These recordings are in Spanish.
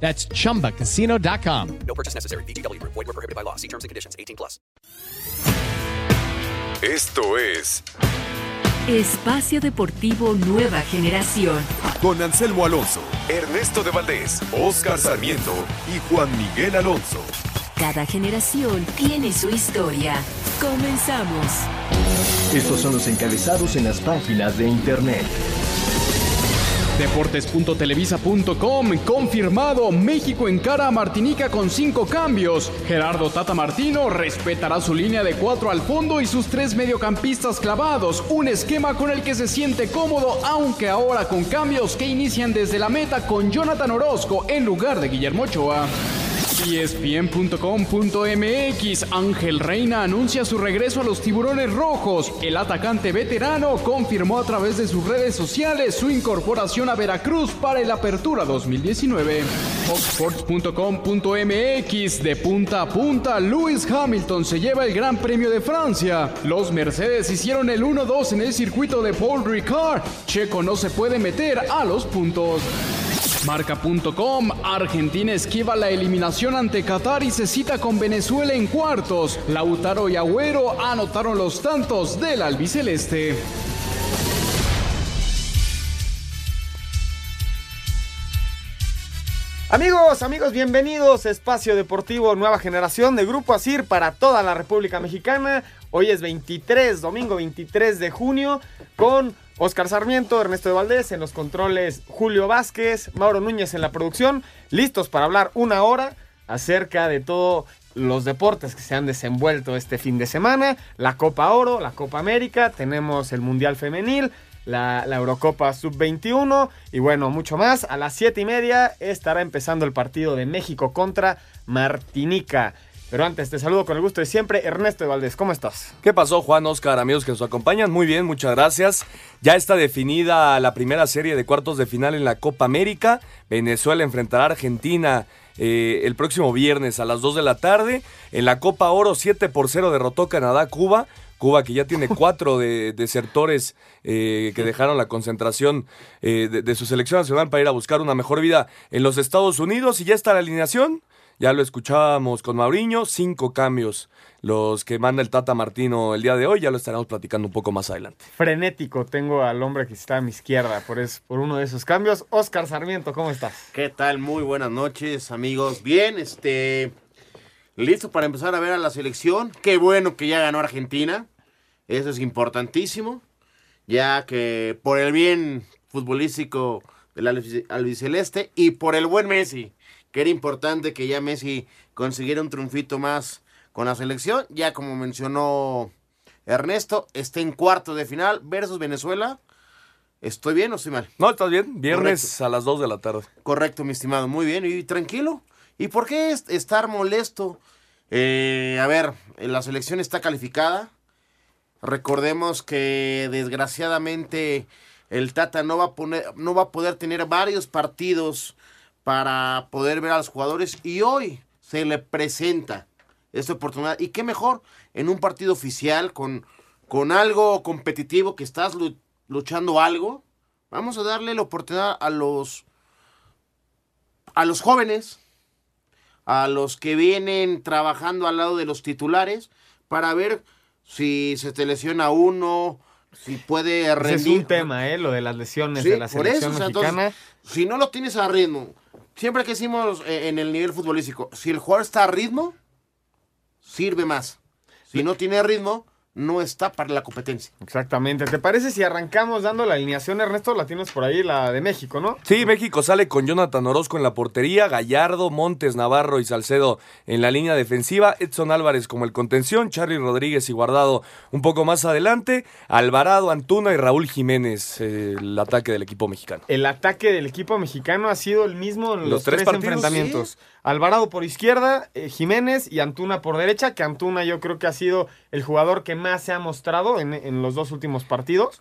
That's chumbacasino.com. No purchase necessary. BGW. Void were prohibited by law. See terms and conditions. 18 plus. Esto es Espacio Deportivo Nueva Generación. con Anselmo Alonso, Ernesto de Valdés, Oscar Sarmiento y Juan Miguel Alonso. Cada generación tiene su historia. Comenzamos. Estos son los encabezados en las páginas de internet. Deportes.televisa.com confirmado México encara a Martinica con cinco cambios. Gerardo Tata Martino respetará su línea de cuatro al fondo y sus tres mediocampistas clavados. Un esquema con el que se siente cómodo, aunque ahora con cambios que inician desde la meta con Jonathan Orozco en lugar de Guillermo Ochoa. ESPN.com.mx Ángel Reina anuncia su regreso a los tiburones rojos. El atacante veterano confirmó a través de sus redes sociales su incorporación a Veracruz para el Apertura 2019. Foxsports.com.mx De punta a punta, Lewis Hamilton se lleva el Gran Premio de Francia. Los Mercedes hicieron el 1-2 en el circuito de Paul Ricard. Checo no se puede meter a los puntos. Marca.com, Argentina esquiva la eliminación ante Qatar y se cita con Venezuela en cuartos. Lautaro y Agüero anotaron los tantos del albiceleste. Amigos, amigos, bienvenidos a Espacio Deportivo Nueva Generación de Grupo Asir para toda la República Mexicana. Hoy es 23, domingo 23 de junio, con Oscar Sarmiento, Ernesto de Valdés en los controles, Julio Vázquez, Mauro Núñez en la producción, listos para hablar una hora acerca de todos los deportes que se han desenvuelto este fin de semana, la Copa Oro, la Copa América, tenemos el Mundial Femenil, la, Eurocopa Sub-21 y bueno, mucho más. A las 7 y media estará empezando el partido de México contra Martinica. Pero antes te saludo con el gusto de siempre, Ernesto de Valdés, ¿cómo estás? ¿Qué pasó, Juan, Oscar, amigos que nos acompañan? Muy bien, muchas gracias. Ya está definida la primera serie de cuartos de final en la Copa América. Venezuela enfrentará a Argentina eh, el próximo viernes a las 2 de la tarde. En la Copa Oro, 7 por 0 derrotó Canadá a Cuba. Cuba que ya tiene cuatro de, desertores eh, que dejaron la concentración eh, de, de su selección nacional para ir a buscar una mejor vida en los Estados Unidos. Y ya está la alineación. Ya lo escuchábamos con Mauriño, cinco cambios los que manda el Tata Martino el día de hoy, ya lo estaremos platicando un poco más adelante. Frenético, tengo al hombre que está a mi izquierda por, es, por uno de esos cambios. Oscar Sarmiento, ¿cómo estás? ¿Qué tal? Muy buenas noches, amigos. Bien, este. Listo para empezar a ver a la selección. Qué bueno que ya ganó Argentina. Eso es importantísimo. Ya que por el bien futbolístico del albi- albiceleste y por el buen Messi, que era importante que ya Messi consiguiera un triunfito más con la selección. Ya como mencionó Ernesto, está en cuarto de final versus Venezuela. ¿Estoy bien o estoy mal? No, ¿estás bien? Viernes Correcto. a las 2 de la tarde. Correcto, mi estimado. Muy bien. Y tranquilo. ¿Y por qué es- estar molesto? Eh, a ver, eh, la selección está calificada. Recordemos que desgraciadamente el Tata no va a, poner, no va a poder tener varios partidos para poder ver a los jugadores. Y hoy se le presenta esta oportunidad. Y qué mejor en un partido oficial con, con algo competitivo que estás lu- luchando algo. Vamos a darle la oportunidad a los a los jóvenes, a los que vienen trabajando al lado de los titulares, para ver si se te lesiona uno, si puede Ese rendir. es un tema, ¿eh? Lo de las lesiones Sí, de la eso, selección o sea, mexicana. entonces, si no lo tienes a ritmo, siempre que decimos eh, en el nivel futbolístico, si el jugador está a ritmo, sirve más. Si no tiene ritmo, no está para la competencia. Exactamente. ¿Te parece si arrancamos dando la alineación, Ernesto? La tienes por ahí, la de México, ¿no? Sí, México sale con Jonathan Orozco en la portería, Gallardo, Montes, Navarro y Salcedo en la línea defensiva, Edson Álvarez como el contención, Charlie Rodríguez y Guardado un poco más adelante, Alvarado, Antuna y Raúl Jiménez, eh, el ataque del equipo mexicano. El ataque del equipo mexicano ha sido el mismo en los, Los tres tres, partidos, enfrentamientos. Alvarado por izquierda, eh, Jiménez y Antuna por derecha, que Antuna yo creo que ha sido el jugador que más se ha mostrado en, en los dos últimos partidos.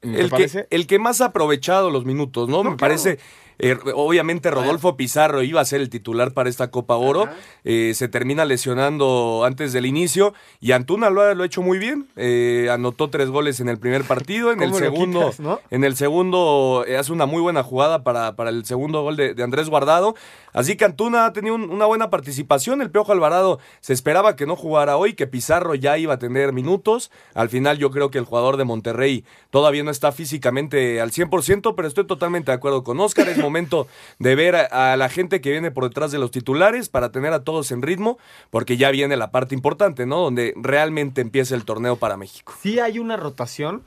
¿Te El que, el que más ha aprovechado los minutos, ¿no? Me parece, eh, obviamente Rodolfo Pizarro iba a ser el titular para esta Copa Oro, eh, se termina lesionando antes del inicio y Antuna lo ha, lo ha hecho muy bien, eh, anotó tres goles en el primer partido, en el ¿Cómo lo segundo, quitas, no? en el segundo eh, hace una muy buena jugada para, para el segundo gol de, de Andrés Guardado, así que Antuna ha tenido un- una buena participación, el Piojo Alvarado se esperaba que no jugara hoy, que Pizarro ya iba a tener minutos, al final yo creo que el jugador de Monterrey todavía no está físicamente al 100%, pero estoy totalmente de acuerdo con Oscar. Es momento de ver a, a la gente que viene por detrás de los titulares para tener a todos en ritmo, porque ya viene la parte importante, ¿no? Donde realmente empieza el torneo para México. Sí hay una rotación,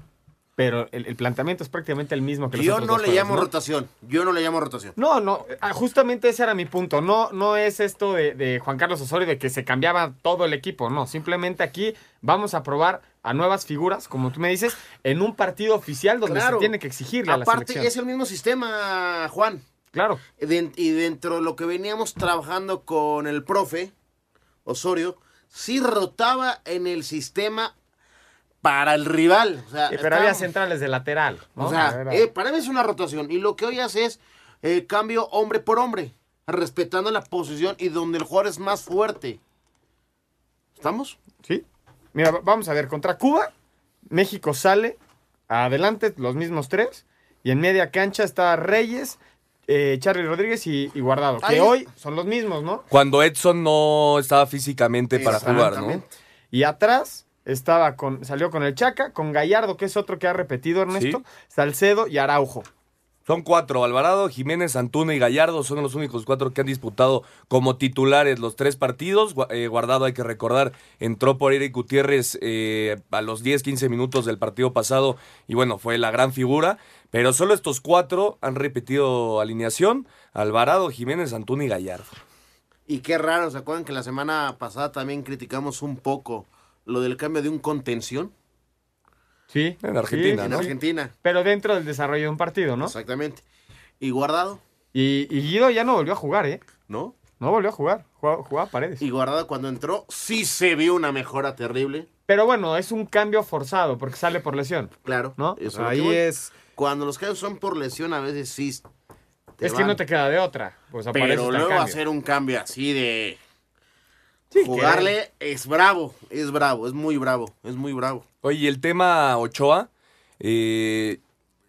pero el, el planteamiento es prácticamente el mismo que los Yo otros no le juegos, llamo ¿no? rotación. Yo no le llamo rotación. No, no, ah, justamente ese era mi punto. No, no es esto de, de Juan Carlos Osorio de que se cambiaba todo el equipo. No, simplemente aquí vamos a probar a nuevas figuras, como tú me dices, en un partido oficial donde Claro. se tiene que exigirle a la Aparte, selección. es el mismo sistema, Juan. Claro. Y dentro de lo que veníamos trabajando con el profe Osorio, sí rotaba en el sistema para el rival. O sea, Eh, pero había centrales de lateral. ¿no? O sea, eh, para mí es una rotación. Y lo que hoy hace es eh, cambio hombre por hombre, respetando la posición y donde el jugador es más fuerte. ¿Estamos? Sí. Mira, va- vamos a ver, contra Cuba, México sale adelante, los mismos tres, y en media cancha está Reyes, eh, Charlie Rodríguez y, y Guardado, que hoy son los mismos, ¿no? Cuando Edson no estaba físicamente para jugar, ¿no? Exactamente. Y atrás estaba con, salió con el Chaca, con Gallardo, que es otro que ha repetido Ernesto, Sí. Salcedo y Araujo. Son cuatro, Alvarado, Jiménez, Antuna y Gallardo son los únicos cuatro que han disputado como titulares los tres partidos. Eh, Guardado, hay que recordar, entró por Eric Gutiérrez eh, a los 10, 15 minutos del partido pasado y bueno, fue la gran figura. Pero solo estos cuatro han repetido alineación, Alvarado, Jiménez, Antuna y Gallardo. Y qué raro, ¿se acuerdan que la semana pasada también criticamos un poco lo del cambio de un contención Sí. En Argentina, en ¿no? Argentina? Pero dentro del desarrollo de un partido, ¿no? Exactamente. Y guardado, Y, y Guido ya no volvió a jugar, ¿eh? ¿no? No volvió a jugar, jugaba, jugaba paredes. Y guardado cuando entró, sí se vio una mejora terrible. Pero bueno, es un cambio forzado porque sale por lesión, Claro. ¿no? eso ahí voy. es... Cuando los cambios son por lesión, a veces sí. te es que no te queda de otra. Pues Pero luego cambio. hacer un cambio así de. Sí, que- Jugarle es bravo, es bravo, es muy bravo, es muy bravo. Oye, y el tema Ochoa, eh,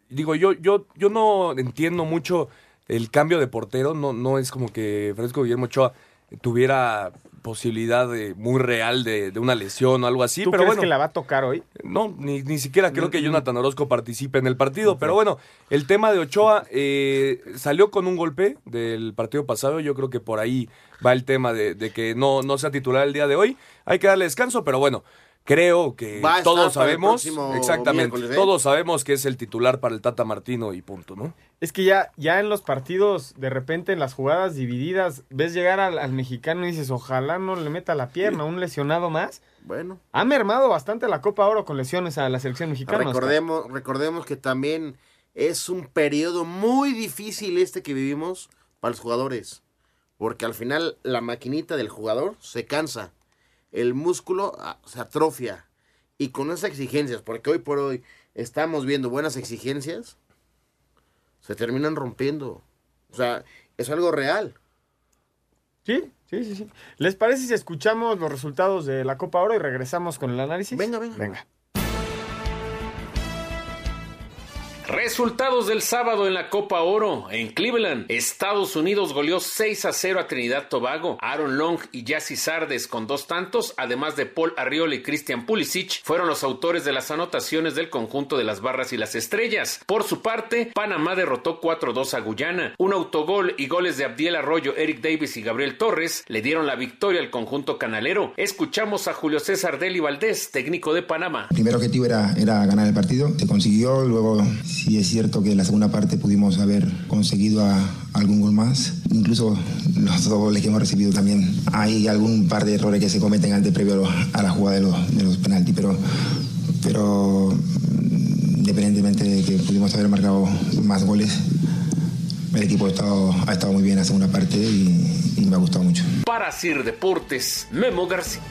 digo, yo, yo, yo no entiendo mucho el cambio de portero, no, no es como que Francisco Guillermo Ochoa tuviera posibilidad de- muy real de, de una lesión o algo así, ¿Tú pero crees bueno, que la va a tocar hoy? no, ni, ni siquiera creo que Jonathan Orozco participe en el partido, pero bueno, el tema de Ochoa eh, salió con un golpe del partido pasado, yo creo que por ahí va el tema de, de que no, no sea titular el día de hoy, hay que darle descanso, pero bueno, creo que Va a estar todos para el sabemos, próximo exactamente, ¿eh? todos sabemos que es el titular para el Tata Martino y punto, ¿no? Es que ya, ya en los partidos, de repente en las jugadas divididas, ves llegar al, al mexicano y dices, ojalá no le meta la pierna, un lesionado más. Bueno, Ha mermado bastante la Copa Oro con lesiones a la selección mexicana. Oscar. recordemos, recordemos que también es un periodo muy difícil este que vivimos para los jugadores. Porque al final la maquinita del jugador se cansa. El músculo ah, se atrofia. Y con esas exigencias, porque hoy por hoy estamos viendo buenas exigencias, se terminan rompiendo. O sea, es algo real. Sí, sí, sí, sí. ¿Les parece si escuchamos los resultados de la Copa Oro y regresamos con el análisis? Venga, venga. Venga. Resultados del sábado en la Copa Oro en Cleveland. Estados Unidos goleó 6 a 0 a Trinidad Tobago. Aaron Long y Jassy Sardes con dos tantos, además de Paul Arriola y Christian Pulisic, fueron los autores de las anotaciones del conjunto de las barras y las estrellas. Por su parte, Panamá derrotó 4-2 a Guyana. Un autogol y goles de Abdiel Arroyo, Eric Davis y Gabriel Torres le dieron la victoria al conjunto canalero. Escuchamos a Julio César Deli Valdés, técnico de Panamá. El primer objetivo era, era ganar el partido, se consiguió, luego sí es cierto que en la segunda parte pudimos haber conseguido algún gol más, incluso los dos goles que hemos recibido también. Hay algún par de errores que se cometen antes previo a, la jugada de los, de los penaltis, pero, pero mm, independientemente de que pudimos haber marcado más goles, el equipo ha estado, ha estado muy bien en la segunda parte y, y me ha gustado mucho. Para Sir Deportes, Memo García.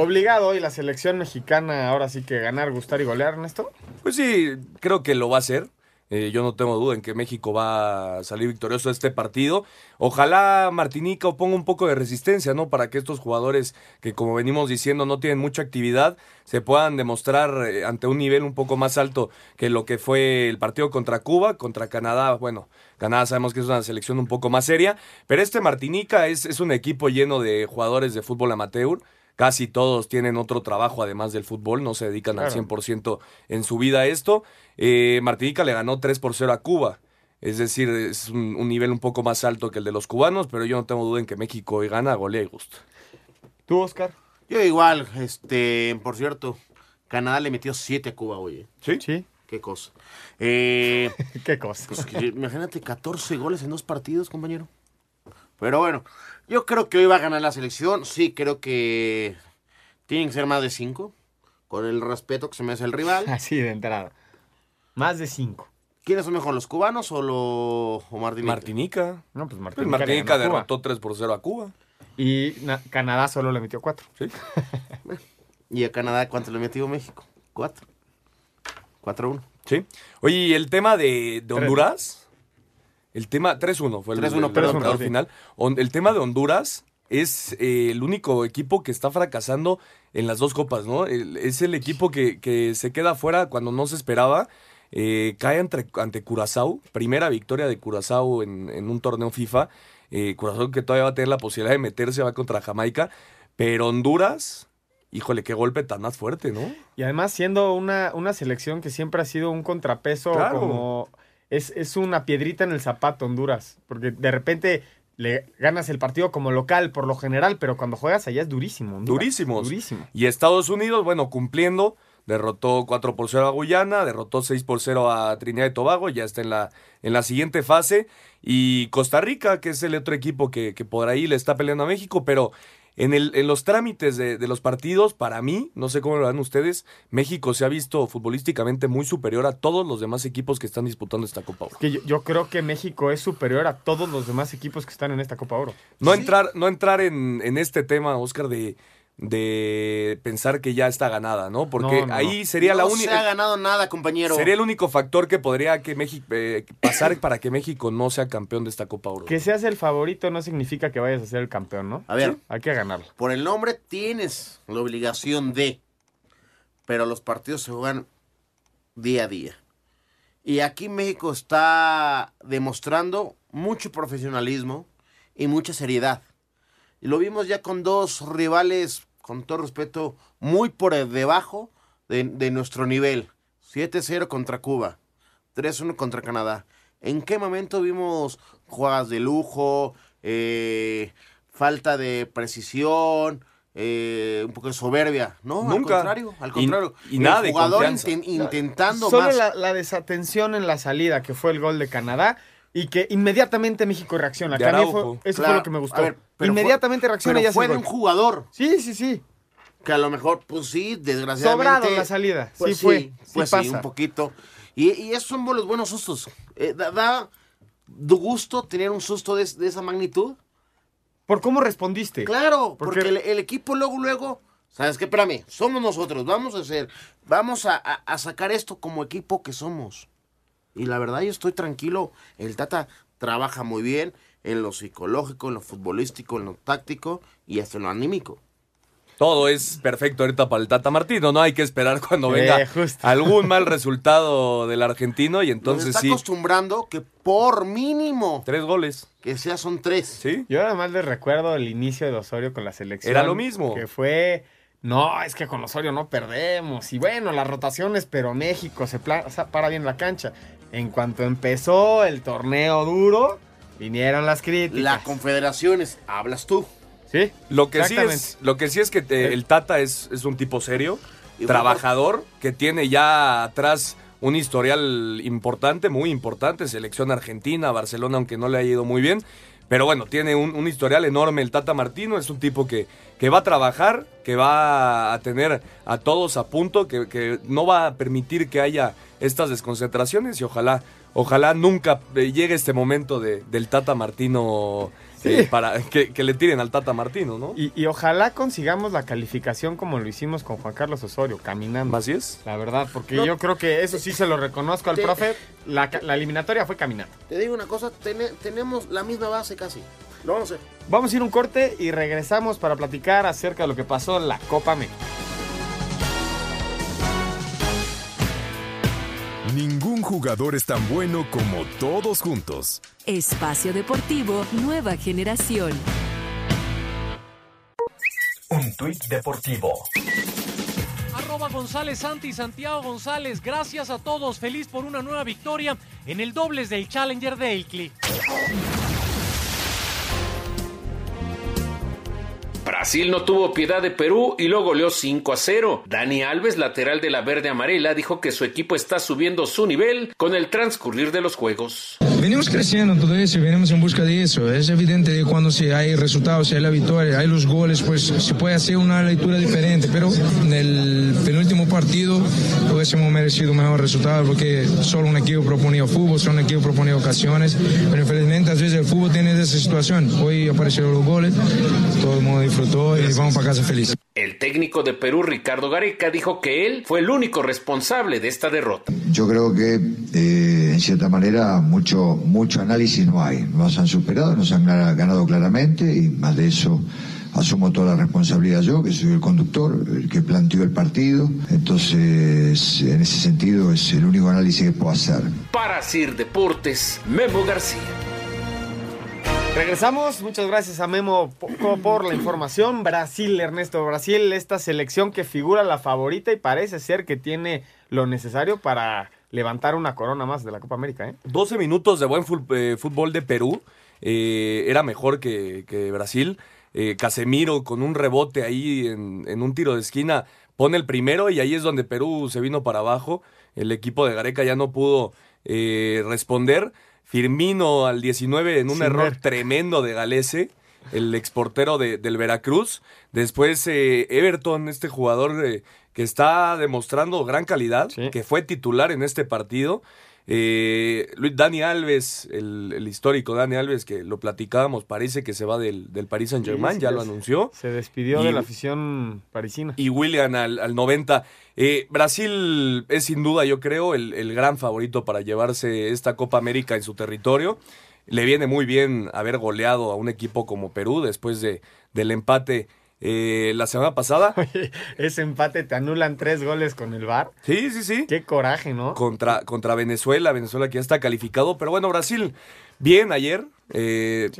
Obligado hoy la selección mexicana ahora sí que ganar, gustar y golear, Ernesto. Pues sí, creo que lo va a hacer. Eh, yo no tengo duda en que México va a salir victorioso de este partido. Ojalá Martinica ponga un poco de resistencia, ¿no? Para que estos jugadores que, como venimos diciendo, no tienen mucha actividad, se puedan demostrar eh, ante un nivel un poco más alto que lo que fue el partido contra Cuba, contra Canadá. Bueno, Canadá sabemos que es una selección un poco más seria, pero este Martinica es un equipo lleno de jugadores de fútbol amateur casi todos tienen otro trabajo además del fútbol, no se dedican al Claro. 100% en su vida a esto. Eh, Martinica le ganó 3 por 0 a Cuba, es decir, es un, un nivel un poco más alto que el de los cubanos, pero yo no tengo duda en que México hoy gana, golea y gusta. ¿Tú, Oscar? Yo igual, este, por cierto, Canadá le metió 7 a Cuba, oye. ¿Sí? Sí. Qué cosa. Eh, ¿Qué cosa? pues que, imagínate 14 goles en dos partidos, compañero. Pero bueno, yo creo que hoy va a ganar la selección. Sí, creo que tienen que ser más de 5. Con el respeto que se me hace el rival. Así de entrada. Más de cinco. ¿Quiénes son mejor, los cubanos o, los o Martinica? Martinica. No, pues Pues Martinica, Martinica le ganó a Cuba. derrotó 3 por 0 a Cuba. Y na- Canadá solo le metió cuatro. ¿sí? ¿Y a Canadá cuánto le metió México? 4. 4-1. Sí. Oye, ¿y el tema de, de Honduras? El tema 3-1 fue el, 3-1, el perdón, marcador sí. final. On- El tema de Honduras es eh, el único equipo que está fracasando en las dos copas, ¿no? El- es el equipo que, que se queda fuera cuando no se esperaba. Eh, cae ante, ante Curazao, primera victoria de Curazao en, en un torneo FIFA. Eh, Curazao que todavía va a tener la posibilidad de meterse, va contra Jamaica. Pero Honduras, híjole, qué golpe tan más fuerte, ¿no? Y además siendo una, una selección que siempre ha sido un contrapeso Claro. como... Es, es una piedrita en el zapato Honduras. Porque de repente le ganas el partido como local por lo general, pero cuando juegas allá es durísimo. Honduras. Durísimos. Durísimo. Y Estados Unidos, bueno, cumpliendo, derrotó 4 por 0 a Guyana, derrotó 6 por 0 a Trinidad y Tobago, ya está en la, en la siguiente fase. Y Costa Rica, que es el otro equipo que, que por ahí le está peleando a México, pero en, el, en los trámites de, de los partidos, para mí, no sé cómo lo ven ustedes, México se ha visto futbolísticamente muy superior a todos los demás equipos que están disputando esta Copa Oro. Que yo, yo creo que México es superior a todos los demás equipos que están en esta Copa Oro. No entrar, no entrar en, en este tema, Oscar, de, de pensar que ya está ganada, ¿no? Porque No, no, ahí no. sería la No se ha única. ganado nada, compañero. Sería el único factor que podría que México, eh, pasar para que México no sea campeón de esta Copa Oro. Que seas el favorito no significa que vayas a ser el campeón, ¿no? A ver. Sí, Hay que ganarlo. Por el nombre tienes la obligación de, pero los partidos se juegan día a día. Y aquí México está demostrando mucho profesionalismo y mucha seriedad. Y lo vimos ya con dos rivales, con todo respeto, muy por debajo de, de nuestro nivel. 7-0 contra Cuba, 3-1 contra Canadá. ¿En qué momento vimos jugadas de lujo, eh, falta de precisión, eh, un poco de soberbia? No, Nunca. al contrario, al Y- contrario. y El nada de jugador confianza. inten- intentando Solo más. la, la desatención en la salida, que fue el gol de Canadá, y que inmediatamente México reacciona. Fue- eso fue lo que me gustó. ver, inmediatamente fue- reacciona pero y fue de gol. un jugador Sí, sí, sí. que a lo mejor, pues sí, desgraciadamente. Sobrado la salida. Pues sí fue. Sí pues sí, pasa. un poquito. Y, y esos son los buenos sustos. Eh, da, da gusto tener un susto de, de esa magnitud. ¿Por cómo respondiste? Claro, Porque- porque el, el equipo luego, luego, ¿sabes qué? Espérame, somos nosotros, vamos a hacer, vamos a, a- a sacar esto como equipo que somos. Y la verdad yo estoy tranquilo, el Tata trabaja muy bien en lo psicológico, en lo futbolístico, en lo táctico y hasta en lo anímico. Todo es perfecto ahorita para el Tata Martino, no hay que esperar cuando Eh, venga algún mal resultado del argentino y Nos entonces está sí, acostumbrando que por mínimo tres goles, que sea son tres. ¿sí? Yo además les recuerdo el inicio de Osorio con la selección. Era lo mismo. Que fue, no, es que con Osorio no perdemos. Y bueno, las rotaciones, pero México se pla- o sea, para bien la cancha. En cuanto empezó el torneo duro, vinieron las críticas. La Confederaciones, hablas tú. ¿Sí? Lo que sí Exactamente. es, lo que sí es que te- el Tata es, es un tipo serio, Y trabajador, que tiene ya atrás un historial importante, muy importante, selección argentina, Barcelona, aunque no le haya ido muy bien. Pero bueno, tiene un, un historial enorme el Tata Martino, es un tipo que, que va a trabajar, que va a tener a todos a punto, que, que no va a permitir que haya estas desconcentraciones y ojalá, ojalá nunca eh, llegue este momento de, del Tata Martino para que, que le tiren al Tata Martino, ¿no? Y, y ojalá consigamos la calificación como lo hicimos con Juan Carlos Osorio, caminando. Así es. La verdad, porque No. yo creo que eso sí se lo reconozco al Te- profe. La, eliminatoria fue caminando. Te digo una cosa, tene- tenemos la misma base casi. Lo vamos a hacer. Vamos a ir un corte y regresamos para platicar acerca de lo que pasó en la Copa América. Ningún jugador es tan bueno como todos juntos. Espacio Deportivo Nueva Generación. Un tuit deportivo. Arroba González Santi, Santiago González, gracias a todos, feliz por una nueva victoria en el dobles del Challenger de Ilkley. Brasil no tuvo piedad de Perú y lo goleó 5 a 0. Dani Alves, lateral de la verde amarela, dijo que su equipo está subiendo su nivel con el transcurrir de los juegos. Venimos creciendo todo eso y venimos en busca de eso. Es evidente que cuando si hay resultados, si hay la victoria, hay los goles, pues se puede hacer una lectura diferente. Pero en el penúltimo partido hubiésemos merecido un mejor resultado porque solo un equipo proponía fútbol, solo un equipo proponía ocasiones. Pero infelizmente a veces el fútbol tiene esa situación. Hoy aparecieron los goles, todo el mundo disfrutó y vamos para casa feliz. El técnico de Perú, Ricardo Gareca, dijo que él fue el único responsable de esta derrota. Yo creo que eh, en cierta manera mucho mucho análisis no hay. Nos han superado, nos han gana- ganado claramente y más de eso asumo toda la responsabilidad yo, que soy el conductor, el que planteó el partido. Entonces, en ese sentido es el único análisis que puedo hacer. Para Sir Deportes, Memo García. Regresamos, muchas gracias a Memo Poco por la información. Brasil, Ernesto, Brasil, esta selección que figura la favorita y parece ser que tiene lo necesario para levantar una corona más de la Copa América, ¿eh? 12 minutos de buen eh, fútbol de Perú. eh, era mejor que, que Brasil. Eh, Casemiro con un rebote ahí en, en un tiro de esquina pone el primero y ahí es donde Perú se vino para abajo. El equipo de Gareca ya no pudo eh, responder. Firmino al 19 en un Sin error ver. tremendo de Galese, el exportero de- del Veracruz. Después eh, Everton, este jugador eh, que está demostrando gran calidad, que fue titular en este partido. Eh, Dani Alves, el, el histórico Dani Alves, que lo platicábamos, parece que se va del, del Paris Saint Germain, Sí, ya lo anunció. Se despidió Y- de la afición parisina. Y William al, al 90. Eh, Brasil es sin duda, yo creo, el, el gran favorito para llevarse esta Copa América en su territorio. Le viene muy bien haber goleado a un equipo como Perú después de, del empate eh, la semana pasada. Ese empate te anulan tres goles con el VAR. Sí, sí, sí. Qué coraje, ¿no? Contra, contra Venezuela, Venezuela que ya está calificado. Pero bueno, Brasil, bien ayer. Eh,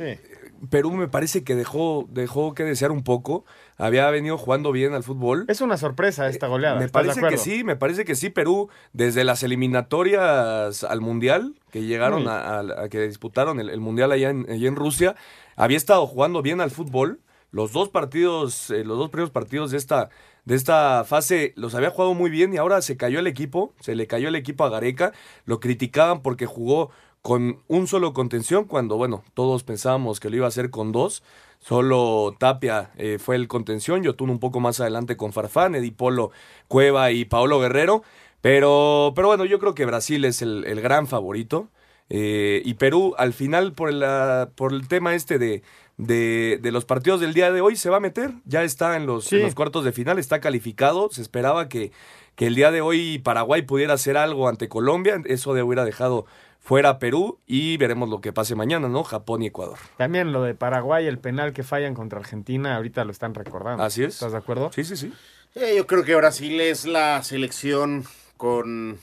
Perú me parece que dejó, dejó que desear un poco. Había venido jugando bien al fútbol. Es una sorpresa esta goleada. Me ¿estás de parece que sí, me parece que sí. Perú, desde las eliminatorias al Mundial, que llegaron a, a- a que disputaron el, el Mundial allá en, allá en Rusia, había estado jugando bien al fútbol. Los dos partidos, eh, los dos primeros partidos de esta, de esta fase los había jugado muy bien y ahora se cayó el equipo, se le cayó el equipo a Gareca. Lo criticaban porque jugó con un solo contención cuando, bueno, todos pensábamos que lo iba a hacer con dos. Solo Tapia eh, fue el contención, Yotun un poco más adelante con Farfán, Edipolo, Cueva y Paolo Guerrero. Pero, pero bueno, yo creo que Brasil es el, gran favorito. eh, y Perú, al final, por, la, por el tema este de, de, de los partidos del día de hoy, se va a meter. Ya está en los, en Sí. los cuartos de final, está calificado. Se esperaba que, que el día de hoy Paraguay pudiera hacer algo ante Colombia. Eso de hubiera dejado fuera a Perú y veremos lo que pase mañana, ¿no? Japón y Ecuador. También lo de Paraguay, el penal que fallan contra Argentina, ahorita lo están recordando. Así es. ¿Estás de acuerdo? Sí, sí, sí. Eh, yo creo que Brasil es la selección con,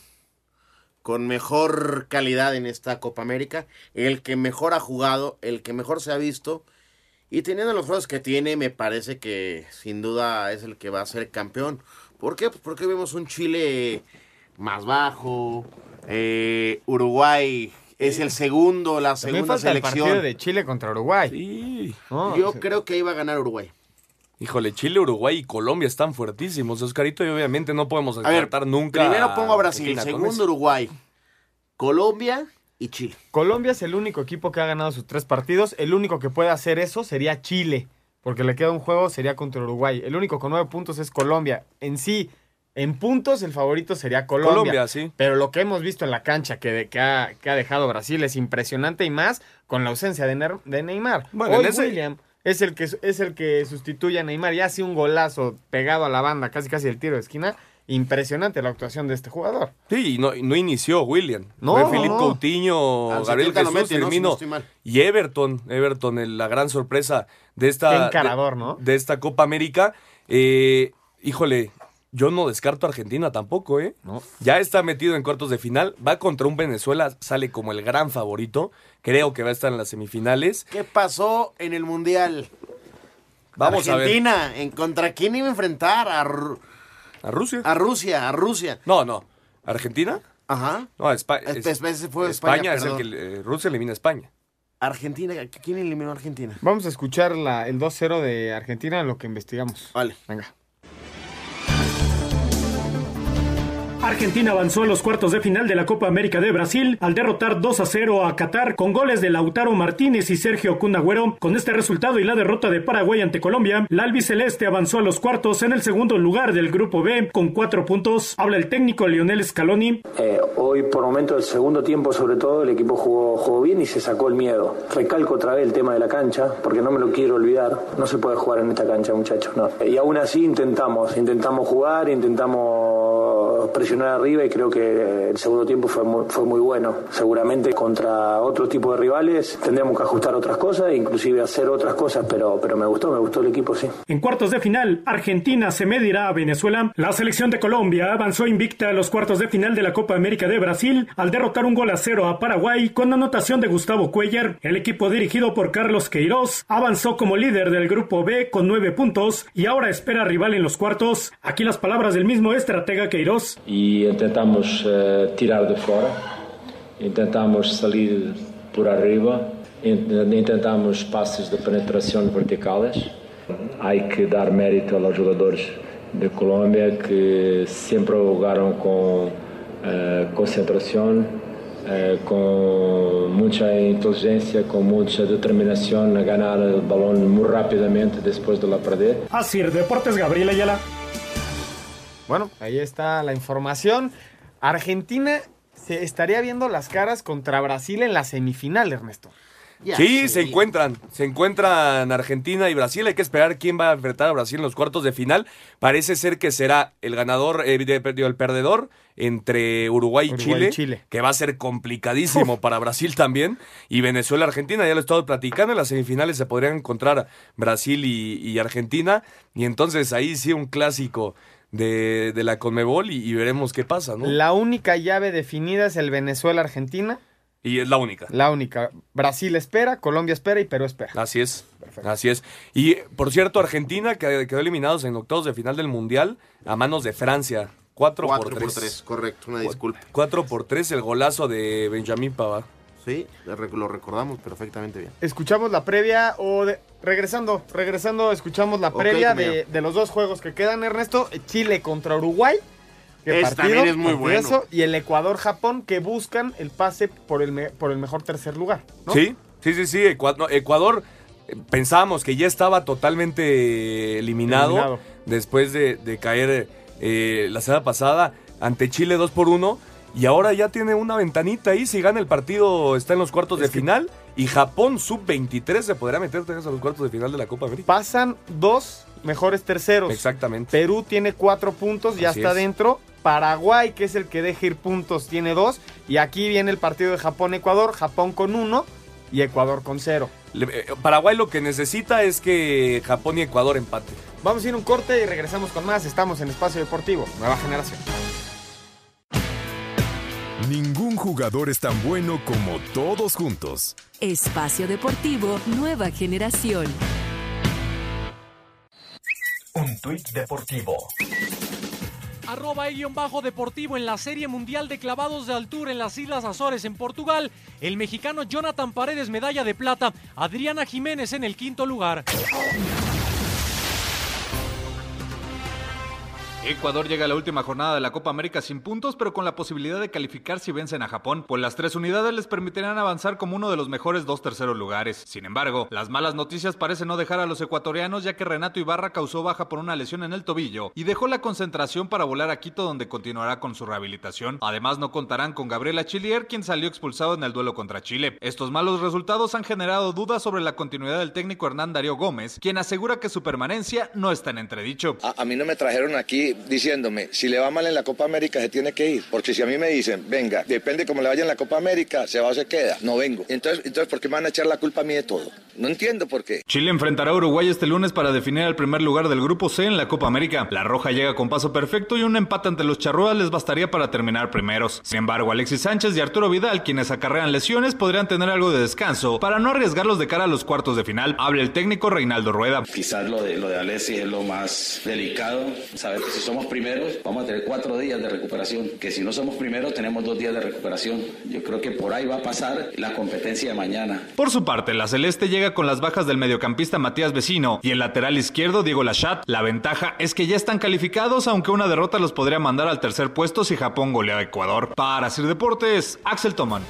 con mejor calidad en esta Copa América, el que mejor ha jugado, el que mejor se ha visto. Y teniendo los juegos que tiene, me parece que sin duda es el que va a ser campeón. ¿Por qué? Pues porque vemos un Chile más bajo. eh, Uruguay es el segundo, la segunda falta el selección. partido de Chile contra Uruguay. Sí. Yo creo que iba a ganar Uruguay. Híjole, Chile, Uruguay y Colombia están fuertísimos, Oscarito, y obviamente no podemos A ver, descartar nunca. primero pongo a Brasil, segundo. Uruguay, Colombia y Chile. Colombia es el único equipo que ha ganado sus tres partidos. El único que puede hacer eso sería Chile, porque le queda un juego, sería contra Uruguay. El único con nueve puntos es Colombia. En sí, En puntos, el favorito sería Colombia. Colombia, sí. Pero lo que hemos visto en la cancha que, de- que, ha, que ha dejado Brasil es impresionante y más con la ausencia de, Ner- de Neymar. Bueno, Hoy en ese- William es el, que, es el que sustituye a Neymar y hace un golazo pegado a la banda, casi casi el tiro de esquina. Impresionante la actuación de este jugador. Sí, y no, no inició William. No, Fue no, Filipe no. Coutinho, Al Gabriel 70 lo Jesús, mete, ¿no? Firmino no y Everton. Everton, el- la gran sorpresa de esta, encarador, de, ¿no? de esta Copa América. Eh, híjole, yo no descarto a Argentina tampoco, ¿eh? Ya está metido en cuartos de final, va contra un Venezuela, sale como el gran favorito. Creo que va a estar en las semifinales. ¿Qué pasó en el Mundial? Vamos a ver. Argentina, ¿en contra quién iba a enfrentar? A, Ru- ¿A Rusia? a Rusia, a Rusia. No, no. ¿Argentina? Ajá. No, Espa- Es- es- es- ese fue España, es el que eh, Rusia elimina a España. Argentina, ¿quién eliminó a Argentina? Vamos a escuchar la- el 2-0 de Argentina en lo que investigamos. Vale. Venga. Argentina avanzó a los cuartos de final de la Copa América de Brasil al derrotar 2 a 0 a Qatar con goles de Lautaro Martínez y Sergio Cunagüero. Con este resultado y la derrota de Paraguay ante Colombia, la albiceleste avanzó a los cuartos en el segundo lugar del grupo B con cuatro puntos. Habla el técnico Lionel Scaloni. Eh, hoy, por momento, el segundo tiempo, sobre todo, el equipo jugó, jugó bien y se sacó el miedo. Recalco otra vez el tema de la cancha, porque no me lo quiero olvidar. No se puede jugar en esta cancha, muchachos. Y aún así intentamos, intentamos jugar, intentamos presionar arriba y creo que el segundo tiempo fue muy, fue muy bueno. Seguramente contra otro tipo de rivales tendremos que ajustar otras cosas, inclusive hacer otras cosas, pero, pero me gustó, me gustó el equipo, sí. En cuartos de final, Argentina se medirá a Venezuela. La selección de Colombia avanzó invicta a los cuartos de final de la Copa América de Brasil al derrotar un gol a cero a Paraguay con anotación de Gustavo Cuellar. El equipo dirigido por Carlos Queiroz avanzó como líder del grupo B con nueve puntos y ahora espera rival en los cuartos. Aquí las palabras del mismo estratega Queiroz. E tentamos eh, tirar de fora, intentamos salir por arriba, intentamos passes de penetração verticales. Há que dar mérito aos jogadores de Colômbia que sempre jogaram com eh, concentração, eh, com muita inteligência, com muita determinação a ganhar o balão muito rapidamente depois de la perder. Así, Deportes Gabriel Ayala. Bueno, ahí está la información. Argentina se estaría viendo las caras contra Brasil en la semifinal, Ernesto. sí, se encuentran. Se encuentran Argentina y Brasil. Hay que esperar quién va a enfrentar a Brasil en los cuartos de final. Parece ser que será el ganador, eh, el perdedor entre Uruguay y Uruguay Chile, y Chile. que va a ser complicadísimo para Brasil también. Y Venezuela-Argentina, ya lo he estado platicando. En las semifinales se podrían encontrar Brasil y, y Argentina. Y entonces ahí sí un clásico de, de la Conmebol y, y veremos qué pasa, ¿no? La única llave definida es el Venezuela-Argentina. Y es la única. La única. Brasil espera, Colombia espera y Perú espera. Así es. Así es. Y por cierto, Argentina que quedó eliminados en octavos de final del Mundial a manos de Francia. 4 Cuatro por por 3. tres, correcto, una disculpa. 4 por 3 el golazo de Benjamín Pavard. Sí, lo recordamos perfectamente bien. Escuchamos la previa o de- regresando, regresando, escuchamos la previa de, de los dos juegos que quedan, Ernesto. Chile contra Uruguay. Qué Ese también es muy bueno. Y el Ecuador-Japón que buscan el pase por el, me- por el mejor tercer lugar. ¿no? Sí, sí, sí, sí. Ecuador, pensábamos que ya estaba totalmente eliminado, Eliminado. después de, de caer eh, la semana pasada ante Chile 2 por 1 y ahora ya tiene una ventanita ahí. Si gana el partido, está en los cuartos de final. Y Japón sub-23 se podrá meter a los cuartos de final de la Copa América. Pasan dos mejores terceros. Exactamente. Perú tiene cuatro puntos, ya Así está es. dentro. Paraguay, que es el que deja ir puntos, tiene dos. Y aquí viene el partido de Japón-Ecuador. Japón con uno y Ecuador con cero. Eh, Paraguay lo que necesita es que Japón y Ecuador empate. Vamos a ir un corte y regresamos con más. Estamos en Espacio Deportivo, nueva generación. Ningún jugador es tan bueno como todos juntos. Espacio Deportivo Nueva Generación. Un tuit deportivo. Arroba e guion bajo deportivo en la Serie Mundial de Clavados de Altura en las Islas Azores en Portugal. El mexicano Jonathan Paredes medalla de plata. Adriana Jiménez en el quinto lugar. Ecuador llega a la última jornada de la Copa América sin puntos, pero con la posibilidad de calificar si vencen a Japón, pues las tres unidades les permitirán avanzar como uno de los mejores dos terceros lugares. Sin embargo, las malas noticias parecen no dejar a los ecuatorianos, ya que Renato Ibarra causó baja por una lesión en el tobillo y dejó la concentración para volar a Quito, donde continuará con su rehabilitación. Además, no contarán con Gabriela Chilier, quien salió expulsado en el duelo contra Chile. Estos malos resultados han generado dudas sobre la continuidad del técnico Hernán Darío Gómez, quien asegura que su permanencia no está en entredicho. A, a mí no me trajeron aquí diciéndome, si le va mal en la Copa América se tiene que ir, porque si a mí me dicen, venga, depende cómo le vaya en la Copa América, se va o se queda, no vengo. Entonces, entonces ¿por qué me van a echar la culpa a mí de todo? No entiendo por qué. Chile enfrentará a Uruguay este lunes para definir el primer lugar del Grupo C en la Copa América. La Roja llega con paso perfecto y un empate ante los Charrúas les bastaría para terminar primeros. Sin embargo, Alexis Sánchez y Arturo Vidal, quienes acarrean lesiones, podrían tener algo de descanso para no arriesgarlos de cara a los cuartos de final. Habla el técnico Reinaldo Rueda. Quizás lo de, lo de Alexis es lo más delicado. Saber que somos primeros, vamos a tener cuatro días de recuperación. Que si no somos primeros, tenemos dos días de recuperación. Yo creo que por ahí va a pasar la competencia de mañana. Por su parte, la Celeste llega con las bajas del mediocampista Matías Vecino y el lateral izquierdo Diego Lachat. La ventaja es que ya están calificados, aunque una derrota los podría mandar al tercer puesto si Japón golea a Ecuador. Para Sir Deportes, Axel Toman.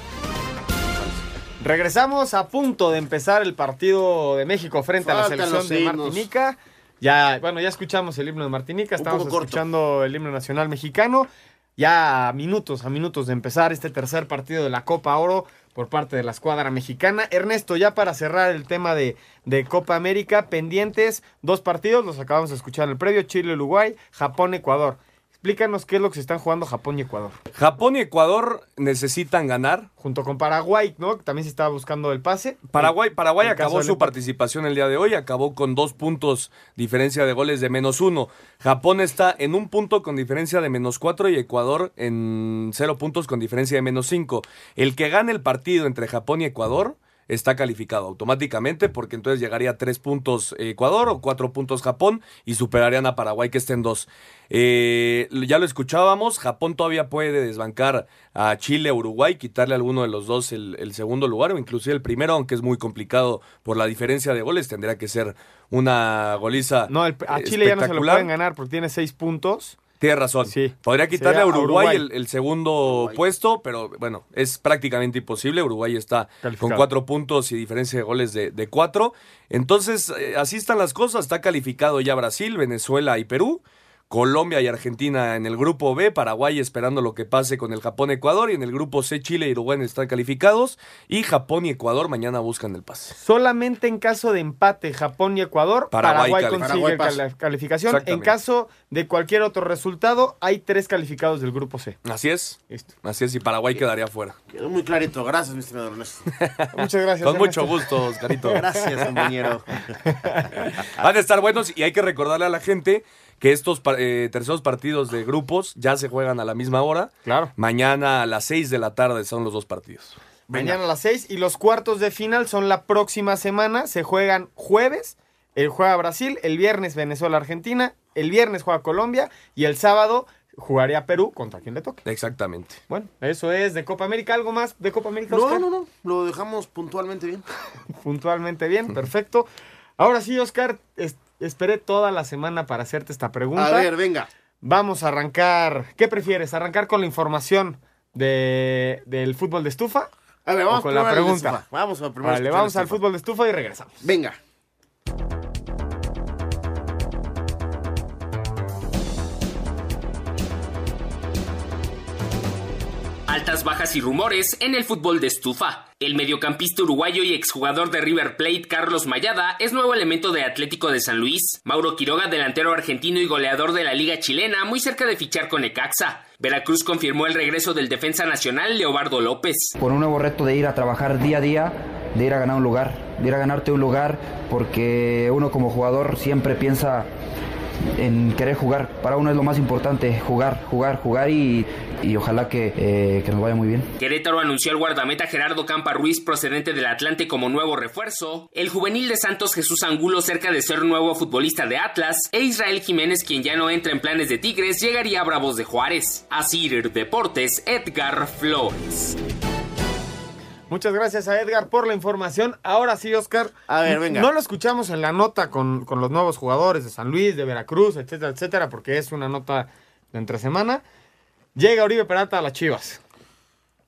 Regresamos a punto de empezar el partido de México frente a la selección de. Martinica. Ya, bueno, ya escuchamos el himno de Martinica, estamos escuchando el himno nacional mexicano. Ya a minutos, a minutos de empezar este tercer partido de la Copa Oro por parte de la escuadra mexicana. Ernesto, ya para cerrar el tema de, de Copa América, pendientes, dos partidos, los acabamos de escuchar en el previo, Chile-Uruguay, Japón-Ecuador. Explícanos qué es lo que se están jugando Japón y Ecuador. Japón y Ecuador necesitan ganar. Junto con Paraguay, ¿no? Que también se estaba buscando el pase. Paraguay, Paraguay acabó su participación el día de hoy, acabó con dos puntos diferencia de goles de menos uno. Japón está en un punto con diferencia de menos cuatro y Ecuador en cero puntos con diferencia de menos cinco. El que gane el partido entre Japón y Ecuador está calificado automáticamente porque entonces llegaría a tres puntos Ecuador o cuatro puntos Japón y superarían a Paraguay que está en dos. Eh, ya lo escuchábamos, Japón todavía puede desbancar a Chile, Uruguay, quitarle a alguno de los dos el, el segundo lugar o inclusive el primero, aunque es muy complicado por la diferencia de goles, tendría que ser una goliza. No, el- a eh, Chile ya no se lo pueden ganar porque tiene seis puntos. Tienes razón. Sí. Podría quitarle Sería a Uruguay, Uruguay. El, el segundo puesto, pero bueno, es prácticamente imposible. Uruguay está Calificado. con cuatro puntos y diferencia de goles de, de cuatro. Entonces, eh, así están las cosas. Está calificado ya Brasil, Venezuela y Perú. Colombia y Argentina en el grupo B, Paraguay esperando lo que pase con el Japón-Ecuador y en el grupo C Chile y Uruguay están calificados y Japón y Ecuador mañana buscan el pase. Solamente en caso de empate Japón y Ecuador, Paraguay Paraguay, consigue Paraguay calificación. En caso de cualquier otro resultado, hay tres calificados del grupo C. Así es. Así es y Paraguay quedaría fuera. Quedó muy clarito. Gracias, mi estimado Ernesto. Muchas gracias. Con Ernesto. mucho gusto, Oscarito. Gracias, compañero. Van a estar buenos y hay que recordarle a la gente que estos eh, terceros partidos de grupos ya se juegan a la misma hora. Claro. Mañana a las 6 de la tarde son los dos partidos. Mañana a las 6 y los cuartos de final son la próxima semana. Se juegan jueves, el juega Brasil, el viernes Venezuela-Argentina, el viernes juega Colombia y el sábado jugaría Perú contra quien le toque. Exactamente. Bueno, eso es de Copa América. ¿Algo más de Copa América? No, Oscar? no, no. Lo dejamos puntualmente bien. puntualmente bien, perfecto. Ahora sí, Oscar, esperé toda la semana para hacerte esta pregunta. A ver, venga. Vamos a arrancar. ¿Qué prefieres? ¿Arrancar con la información de, del fútbol de estufa? A ver, ¿O vamos con primero la pregunta. Vamos a primero Vale, vamos al fútbol de estufa y regresamos. Venga. Altas, bajas y rumores en el fútbol de estufa. El mediocampista uruguayo y exjugador de River Plate, Carlos Mayada, es nuevo elemento de Atlético de San Luis. Mauro Quiroga, delantero argentino y goleador de la Liga Chilena, muy cerca de fichar con Necaxa. Veracruz confirmó el regreso del defensa nacional Leobardo López. Por un nuevo reto de ir a trabajar día a día, de ir a ganar un lugar, de ir a ganarte un lugar, porque uno como jugador siempre piensa en querer jugar. Para uno es lo más importante, jugar, jugar, jugar y, y ojalá que, eh, que nos vaya muy bien. Querétaro anunció al guardameta Gerardo Campa Ruiz procedente del Atlante como nuevo refuerzo, el juvenil de Santos Jesús Angulo cerca de ser nuevo futbolista de Atlas e Israel Jiménez quien ya no entra en planes de Tigres llegaría a Bravos de Juárez. Así Deportes Edgar Flores. Muchas gracias a Edgar por la información. Ahora sí, Oscar. A ver, venga. No lo escuchamos en la nota con, con los nuevos jugadores de San Luis, de Veracruz, etcétera, etcétera, porque es una nota de entre semana. Llega Oribe Peralta a las Chivas.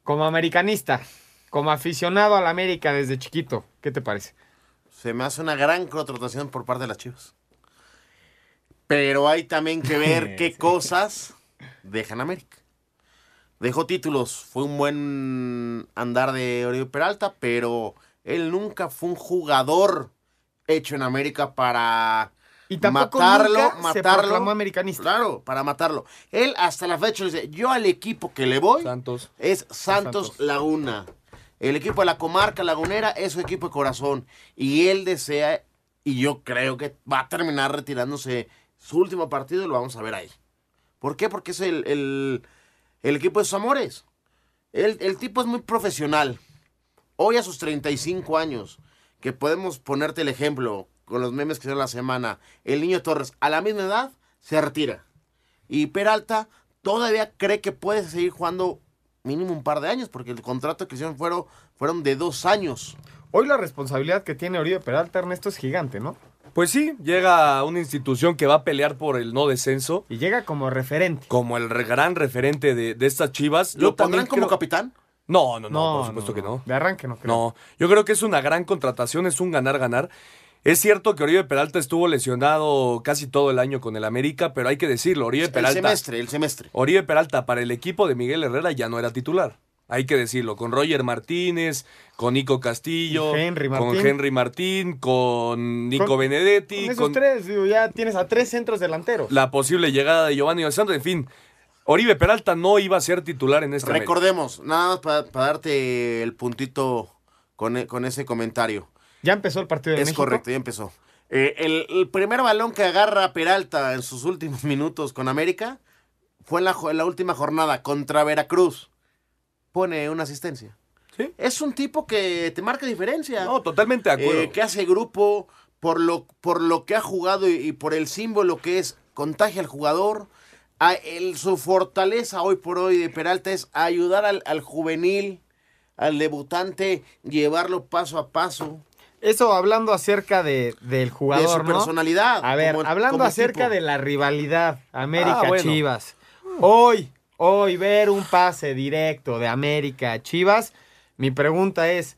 Como americanista, como aficionado a la América desde chiquito. ¿Qué te parece? Se me hace una gran contratación por parte de las Chivas. Pero hay también que ver qué cosas dejan América. Dejó títulos, fue un buen andar de Oribe Peralta, pero él nunca fue un jugador hecho en América para Y tampoco matarlo, nunca se matarlo. proclamó americanista. Claro, para matarlo. Él hasta la fecha dice, yo al equipo que le voy es Santos, Laguna. El equipo de la comarca lagunera es su equipo de corazón. Y él desea, y yo creo que va a terminar retirándose su último partido y lo vamos a ver ahí. ¿Por qué? Porque es el, el- el equipo de sus amores. El, el tipo es muy profesional. Hoy a sus 35 años, que podemos ponerte el ejemplo con los memes que hicieron la semana, el niño Torres, a la misma edad, se retira. Y Peralta todavía cree que puede seguir jugando mínimo un par de años, porque el contrato que hicieron fueron, fueron de dos años. Hoy la responsabilidad que tiene Oribe Peralta, Ernesto, es gigante, ¿no? Pues sí, llega a una institución que va a pelear por el no descenso. Y llega como referente. Como el re- gran referente de, de estas chivas. ¿Lo Yo también pondrán como creo- capitán? No, no, no, No, por supuesto no, que no. De arranque no creo. No, yo creo que es una gran contratación, es un ganar-ganar. Es cierto que Oribe Peralta estuvo lesionado casi todo el año con el América, pero hay que decirlo, Oribe El Peralta. semestre, el semestre. Oribe Peralta para el equipo de Miguel Herrera ya no era titular. Hay que decirlo, con Roger Martínez, con Nico Castillo, Henry con Martín. Henry Martín, con Nico Con- Benedetti, Con esos con tres, digo, ya tienes a tres centros delanteros. la posible llegada de Giovanni Dos Santos, en fin. Oribe Peralta no iba a ser titular en este América. Recordemos, nada más para darte el puntito con, e- con ese comentario. Ya empezó el partido de Es México. correcto, ya empezó. Eh, el, el primer balón que agarra Peralta en sus últimos minutos con América fue en la, jo- en la última jornada contra Veracruz. Pone una asistencia. Es un tipo que te marca diferencia. No, totalmente de acuerdo. Eh, que hace grupo por lo, por lo que ha jugado y, y por el símbolo que es contagia al jugador. A el- su fortaleza hoy por hoy de Peralta es ayudar al, al juvenil, al debutante, llevarlo paso a paso. Eso hablando acerca de, del jugador, De su ¿no? personalidad, A ver, como- hablando como acerca tipo. de la rivalidad Ah, América-Chivas. Hoy, hoy ver un pase directo de América-Chivas, mi pregunta es,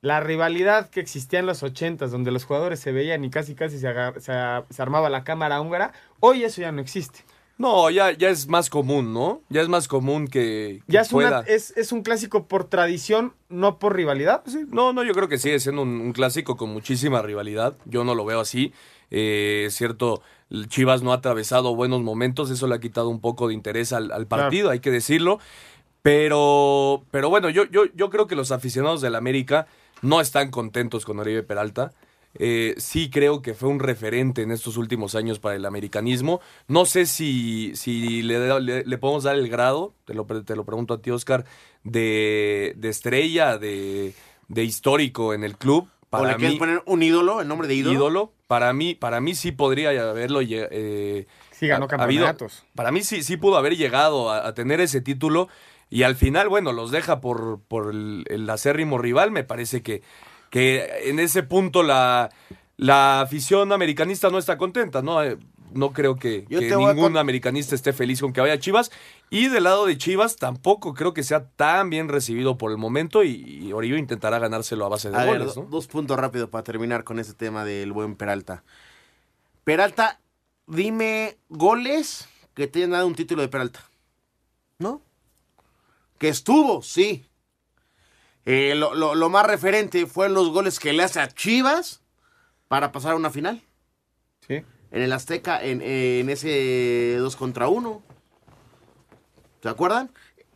la rivalidad que existía en los ochentas, donde los jugadores se veían y casi casi se, agar- se a- se armaba la cámara húngara, hoy eso ya no existe. No, ya, ya es más común, ¿no? Ya es más común que, que Ya es, una- es, es un clásico por tradición, no por rivalidad. No, no, yo creo que sigue siendo un, un clásico con muchísima rivalidad. Yo no lo veo así. Eh, es cierto, Chivas no ha atravesado buenos momentos, eso le ha quitado un poco de interés al, al partido, hay que decirlo. Pero, pero bueno, yo, yo, yo creo que los aficionados del América no están contentos con Oribe Peralta. Eh, sí creo que fue un referente en estos últimos años para el americanismo. No sé si, si le, le- le podemos dar el grado, te lo, te lo pregunto a ti, Oscar, de, de estrella, de, de histórico en el club. ¿O Para le quieres mí, poner un ídolo, el nombre de ídolo? Para mí, para mí sí podría haberlo eh, Sí, ganó habido- campeonatos. para mí sí, sí pudo haber llegado a, a tener ese título y al final, bueno, los deja por, por el, el acérrimo rival. Me parece que, que en ese punto la, la afición americanista no está contenta, ¿no? No creo que, ningún americanista esté feliz con que vaya a Chivas. Y del lado de Chivas tampoco creo que sea tan bien recibido por el momento y, y Oribe intentará ganárselo a base de A goles, dos puntos rápido para terminar con ese tema del buen Peralta. Peralta, dime goles que te hayan dado un título de Peralta. ¿No? Que estuvo, sí. Eh, lo, lo- lo más referente fueron los goles que le hace a Chivas para pasar a una final. Sí. En el Azteca, en, ese 2 contra 1. ¿Se acuerdan?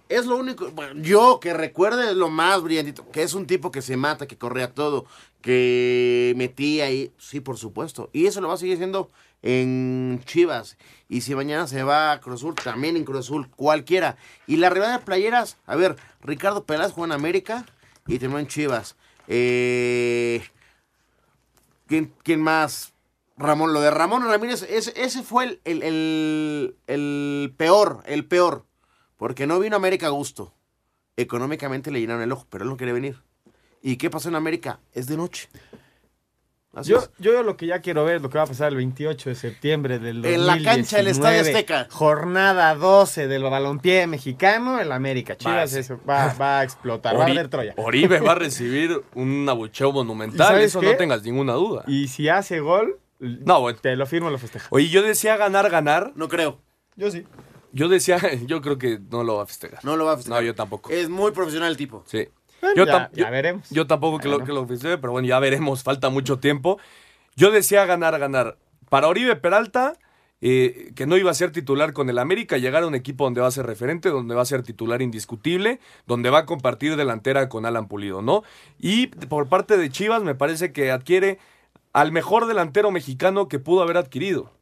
Es lo único, yo que recuerde lo más brillantito, que es un tipo que se mata, que corría todo, que metía y sí, por supuesto. Y eso lo va a seguir haciendo en Chivas. Y si mañana se va a Cruz Azul, también en Cruz Azul, cualquiera. Y la rivalidad de playeras, a ver, Ricardo Peláez jugó en América y terminó en Chivas. Eh, ¿quién, quién más? Ramón, lo de Ramón Ramírez, ese, ese fue el, el- el- el peor, el peor. Porque no vino a América a gusto. Económicamente le llenaron el ojo, pero él no quiere venir. ¿Y qué pasó en América? Es de noche. Así Yo, es. yo lo que ya quiero ver es lo que va a pasar el 28 de septiembre del 2019. En la cancha del Estadio Azteca. Jornada 12 del balompié mexicano, el América. Va, Chivas sí. eso, va, va a explotar, va a Ori- arder Troya. Oribe va a recibir un abucheo ¿Y monumental, eso qué? no tengas ninguna duda. Y si hace gol, No, bueno. te lo firmo, lo festeja. Oye, yo decía ganar, ganar. No creo. Yo sí. Yo decía, yo creo que no lo va a festejar. No lo va a festejar. No, yo tampoco. Es muy profesional el tipo. Sí. Bueno, yo, ya- tam- ya yo- veremos. Yo tampoco que lo, Bueno. que lo festeje, pero bueno, ya veremos, falta mucho tiempo. Yo decía ganar, ganar. Para Oribe Peralta, eh, que no iba a ser titular con el América, llegar a un equipo donde va a ser referente, donde va a ser titular indiscutible, donde va a compartir delantera con Alan Pulido, ¿no? Y por parte de Chivas, me parece que adquiere al mejor delantero mexicano que pudo haber adquirido.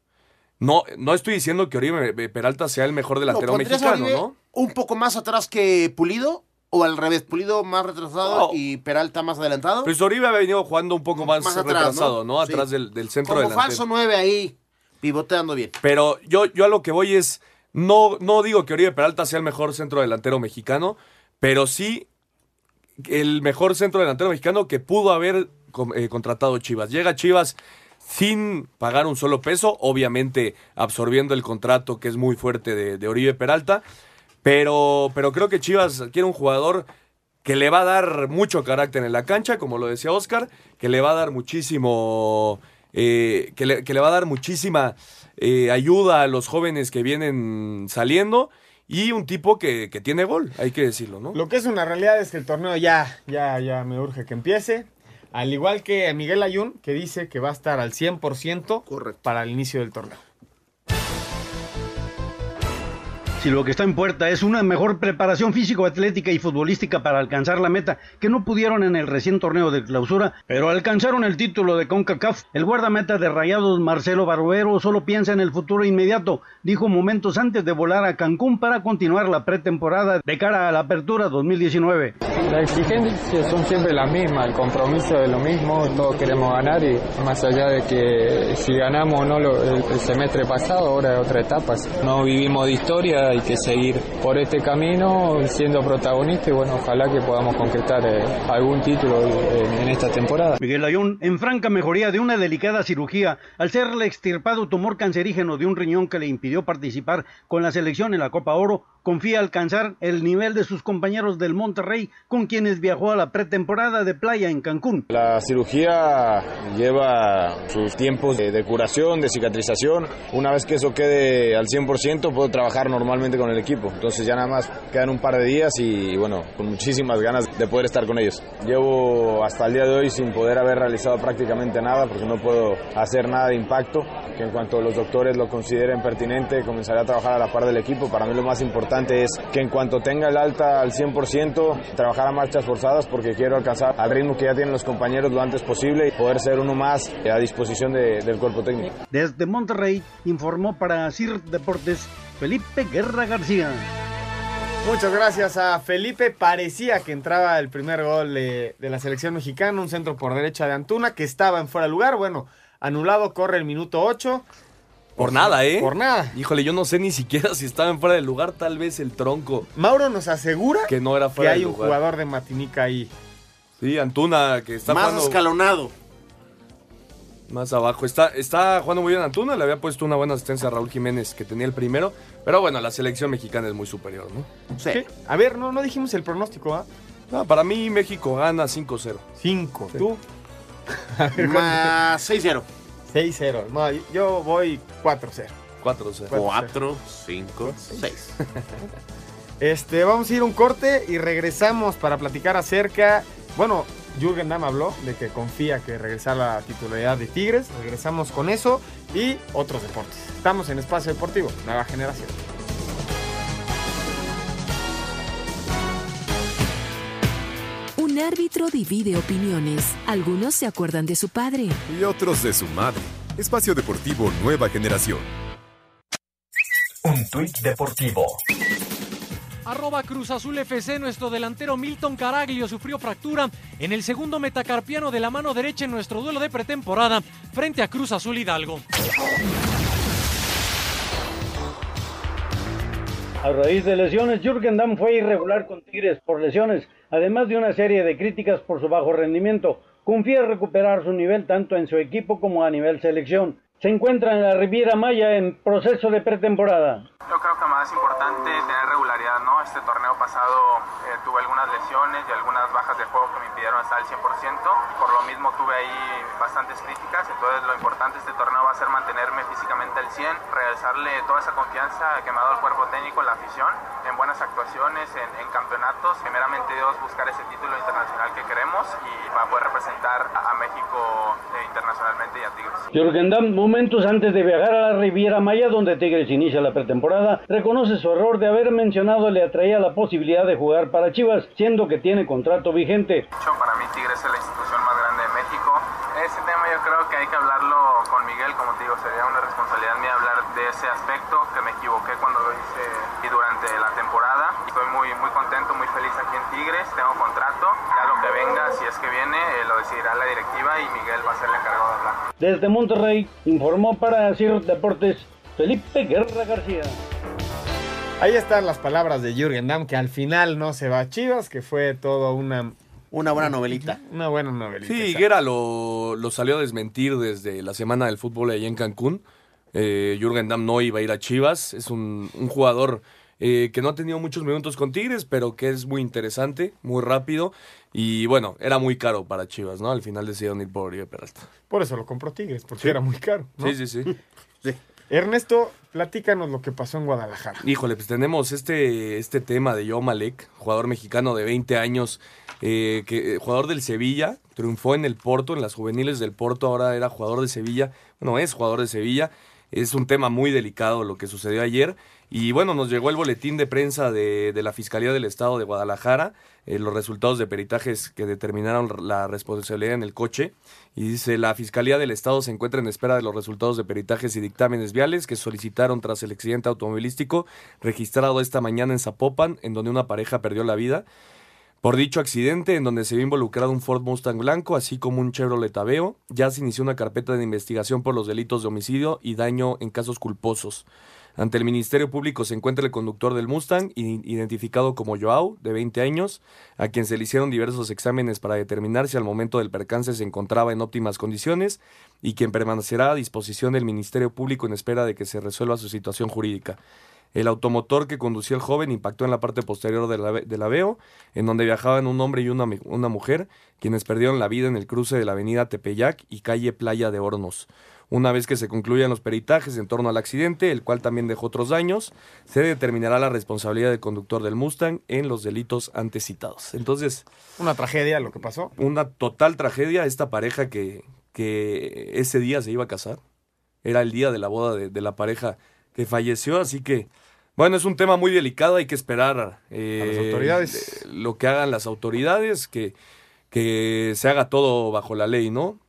No, no estoy diciendo que Oribe Peralta sea el mejor delantero ¿Lo pondrías a mexicano, ¿no? un poco más atrás que Pulido? ¿O al revés? ¿Pulido más retrasado y Peralta más adelantado? Pues Oribe ha venido jugando un poco más, Más atrás, retrasado, ¿no? ¿no? Atrás Sí. del, del centro Como delantero. falso 9 ahí, pivoteando bien. Pero yo, yo a lo que voy es, no, no digo que Oribe Peralta sea el mejor centro delantero mexicano, pero sí el mejor centro delantero mexicano que pudo haber eh, contratado Chivas. Llega Chivas sin pagar un solo peso, obviamente absorbiendo el contrato que es muy fuerte de, Oribe Peralta, pero, pero creo que Chivas quiere un jugador que le va a dar mucho carácter en la cancha, como lo decía Oscar, que le va a dar muchísimo, eh, que, le, que le va a dar muchísima eh, ayuda a los jóvenes que vienen saliendo y un tipo que, que tiene gol, hay que decirlo, ¿no? Lo que es una realidad es que el torneo ya, ya, ya me urge que empiece. Al igual que Miguel Ayun, que dice que va a estar al 100% para el inicio del torneo. Si lo que está en puerta es una mejor preparación físico-atlética y futbolística para alcanzar la meta que no pudieron en el recién torneo de clausura, pero alcanzaron el título de CONCACAF, el guardameta de Rayados Marcelo Barbero solo piensa en el futuro inmediato, dijo momentos antes de volar a Cancún para continuar la pretemporada de cara a la apertura 2019. La exigencia son siempre las mismas, el compromiso es lo mismo, todos queremos ganar y más allá de que si ganamos o no lo- el, el semestre pasado, ahora es otra etapa. No vivimos de historia, hay que seguir por este camino siendo protagonistas y bueno, ojalá que podamos concretar eh, algún título en, en esta temporada. Miguel Ayun, en franca mejoría de una delicada cirugía al serle extirpado tumor cancerígeno de un riñón que le impidió participar con la selección en la Copa Oro, confía alcanzar el nivel de sus compañeros del Monterrey con quienes viajó a la pretemporada de playa en Cancún. La cirugía lleva sus tiempos de, de curación, de cicatrización. Una vez que eso quede al 100%, puedo trabajar normalmente con el equipo. Entonces ya nada más quedan un par de días y bueno, con muchísimas ganas de poder estar con ellos. Llevo hasta el día de hoy sin poder haber realizado prácticamente nada porque no puedo hacer nada de impacto. Que en cuanto los doctores lo consideren pertinente, comenzaré a trabajar a la par del equipo. Para mí lo más importante es que en cuanto tenga el alta al 100%, trabajar a marchas forzadas porque quiero alcanzar al ritmo que ya tienen los compañeros lo antes posible y poder ser uno más a disposición de- del cuerpo técnico. Desde Monterrey informó para CIR Deportes Felipe Guerra García. Muchas gracias a Felipe. Parecía que entraba el primer gol de, de la selección mexicana, un centro por derecha de Antuna que estaba en fuera de lugar. Bueno, anulado, corre el minuto 8. Por nada, ¿eh? Por nada. Híjole, yo no sé ni siquiera si estaba en fuera del lugar, tal vez el tronco. Mauro nos asegura Que no era que fuera hay del un jugador de Matinica ahí. Sí, Antuna, que está Más jugando escalonado. Más abajo. Está, está jugando muy bien Antuna, le había puesto una buena asistencia a Raúl Jiménez, que tenía el primero. Pero bueno, la selección mexicana es muy superior, ¿no? ¿Qué? A ver, no, no dijimos el pronóstico, ¿ah? No, para mí México gana 5-0. 5. Sí. ¿Tú? Más 6-0. 6-0. No, yo voy 4-0. 4-0. 4, 5, 6. Este, vamos a ir a un corte y regresamos para platicar acerca. Bueno, Jürgen Damm habló de que confía que regresar la titularidad de Tigres. Regresamos con eso y otros deportes. Estamos en Espacio Deportivo, nueva generación. Un árbitro divide opiniones. Algunos se acuerdan de su padre. Y otros de su madre. Espacio Deportivo Nueva Generación. Un tuit deportivo. Arroba Cruz Azul FC, nuestro delantero Milton Caraglio sufrió fractura en el segundo metacarpiano de la mano derecha en nuestro duelo de pretemporada frente a Cruz Azul Hidalgo. A raíz de lesiones, Jürgen Damm fue irregular con Tigres por lesiones, además de una serie de críticas por su bajo rendimiento. Confía en recuperar su nivel tanto en su equipo como a nivel selección. Se encuentra en la Riviera Maya en proceso de pretemporada. Yo creo que más importante tener regularidad, ¿no? Este torneo pasado eh, tuve algunas lesiones y algunas bajas de juego que me impidieron estar al 100%. Por lo mismo tuve ahí bastantes críticas, entonces lo importante de este torneo va a ser mantenerme físicamente al 100, regresarle toda esa confianza que me ha dado el cuerpo técnico, la afición, en buenas actuaciones, en, en campeonatos. Primeramente Dios, buscar ese título internacional que queremos y para poder representar a, a México eh, internacionalmente y a Tigres. Jürgen Damm, momentos antes de viajar a la Riviera Maya, donde Tigres inicia la pretemporada, reconoce su error de haber mencionado le atraía la posibilidad de jugar para Chivas, siendo que tiene contrato vigente. Para mí Tigres es la institución más grande de México. Ese tema yo creo que hay que hablarlo con Miguel, como te digo, sería una responsabilidad mía hablar de ese aspecto, que me equivoqué cuando lo hice y durante la temporada. Estoy muy, muy contento, muy feliz aquí en Tigres, tengo contrato, que venga, si es que viene, eh, lo decidirá la directiva y Miguel va a ser el encargado de hablar. Desde Monterrey, informó para CIR Deportes Felipe Guerra García. Ahí están las palabras de Jürgen Damm, que al final no se va a Chivas, que fue todo una... Una buena novelita. Una buena novelita. Sí, Higuera lo, lo salió a desmentir desde la semana del fútbol allá en Cancún. Eh, Jürgen Damm no iba a ir a Chivas. Es un, un jugador eh, que no ha tenido muchos minutos con Tigres, pero que es muy interesante, muy rápido. Y bueno, era muy caro para Chivas, ¿no? Al final decidieron ir por Oribe Peralta. Por eso lo compró Tigres, porque era muy caro. ¿no? Sí, sí, sí. Ernesto, platícanos lo que pasó en Guadalajara. Híjole, pues tenemos este, este tema de Joe Malek, jugador mexicano de 20 años, eh, que, jugador del Sevilla, triunfó en el Porto, en las juveniles del Porto, ahora era jugador de Sevilla, bueno, es jugador de Sevilla. Es un tema muy delicado lo que sucedió ayer. Y bueno, nos llegó el boletín de prensa de, de la Fiscalía del Estado de Guadalajara, eh, los resultados de peritajes que determinaron la responsabilidad en el coche. Y dice, la Fiscalía del Estado se encuentra en espera de los resultados de peritajes y dictámenes viales que solicitaron tras el accidente automovilístico registrado esta mañana en Zapopan, en donde una pareja perdió la vida. Por dicho accidente, en donde se vio involucrado un Ford Mustang blanco, así como un Chevrolet Aveo, ya se inició una carpeta de investigación por los delitos de homicidio y daño en casos culposos. Ante el Ministerio Público se encuentra el conductor del Mustang, identificado como Joao, de 20 años, a quien se le hicieron diversos exámenes para determinar si al momento del percance se encontraba en óptimas condiciones y quien permanecerá a disposición del Ministerio Público en espera de que se resuelva su situación jurídica. El automotor que conducía el joven impactó en la parte posterior del, ave, del Aveo, en donde viajaban un hombre y una, una mujer, quienes perdieron la vida en el cruce de la avenida Tepeyac y calle Playa de Hornos. Una vez que se concluyan los peritajes en torno al accidente, el cual también dejó otros daños, se determinará la responsabilidad del conductor del Mustang en los delitos antes citados. Entonces... Una tragedia lo que pasó. Una total tragedia. Esta pareja que, que ese día se iba a casar. Era el día de la boda de, de la pareja que falleció, así que... Bueno, es un tema muy delicado, hay que esperar eh, a las autoridades. lo que hagan las autoridades, que, que se haga todo bajo la ley, ¿no?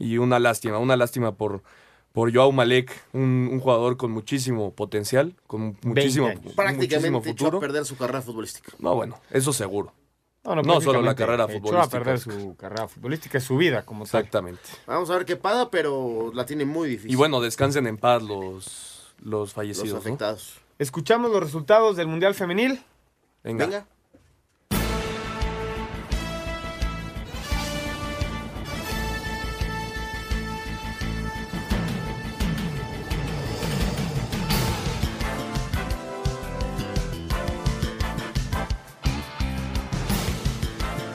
Y una lástima, una lástima por, por Joao Malek, un, un jugador con muchísimo potencial, con muchísimo, Prácticamente muchísimo echó futuro. a perder su carrera futbolística. No, bueno, eso seguro. No, No, no, solo la carrera echó futbolística. a perder su carrera futbolística su vida como tal. Exactamente. Vamos a ver qué paga, pero la tiene muy difícil. Y bueno, descansen en paz los, los fallecidos. Los ¿no? afectados. Escuchamos los resultados del Mundial Femenil. Venga. Venga.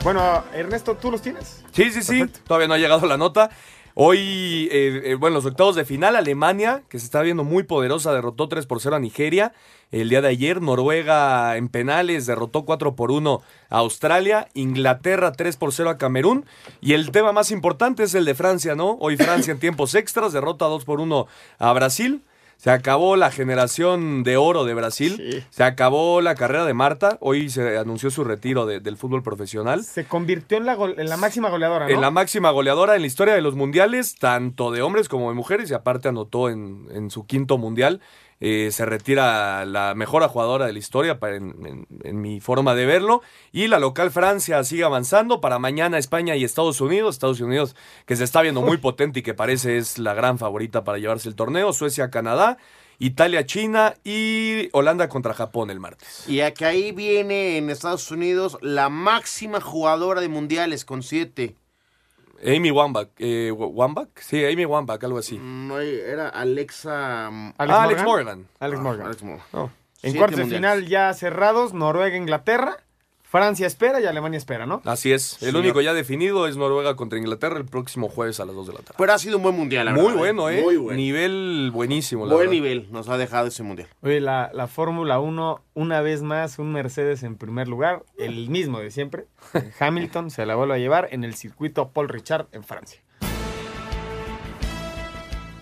Bueno, Ernesto, ¿tú los tienes? Sí, sí, sí. Todavía no ha llegado la nota. Hoy, eh, eh, bueno, los octavos de final, Alemania, que se está viendo muy poderosa, derrotó 3 por 0 a Nigeria. El día de ayer, Noruega en penales derrotó 4 por 1 a Australia. Inglaterra 3 por 0 a Camerún. Y el tema más importante es el de Francia, ¿no? Hoy Francia en tiempos extras derrota 2 por 1 a Brasil. Se acabó la generación de oro de Brasil. Se acabó la carrera de Marta. Hoy se anunció su retiro de- del fútbol profesional. Se convirtió en la, en la máxima goleadora, ¿no? En la máxima goleadora en la historia de los mundiales, tanto de hombres como de mujeres, y aparte anotó en, en su quinto mundial. Eh, se retira la mejor jugadora de la historia para, en, en- en mi forma de verlo. Y la local Francia sigue avanzando. Para mañana España y Estados Unidos. Estados Unidos que se está viendo muy potente y que parece es la gran favorita para llevarse el torneo. Suecia, Canadá. Italia, China y Holanda contra Japón el martes. Y a que ahí viene en Estados Unidos la máxima jugadora de mundiales con siete. Amy Wambach. Eh, ¿Wambach? Sí, Amy Wambach, algo así. No, era Alexa. Ah, Alex Morgan. Alex Morgan. Alex Morgan. En Siete cuartos de final ya cerrados, Noruega, Inglaterra, Francia espera y Alemania espera, ¿no? Así es. El Sí, único no. ya definido es Noruega contra Inglaterra el próximo jueves a las 2 de la tarde. Pero ha sido un buen mundial, la Muy verdad, bueno, ¿eh? Muy bueno. Nivel buenísimo, la Buen verdad. nivel nos ha dejado ese mundial. Oye, la, la Fórmula 1, una vez más, un Mercedes en primer lugar, el mismo de siempre. Hamilton se la vuelve a llevar en el circuito Paul Richard en Francia.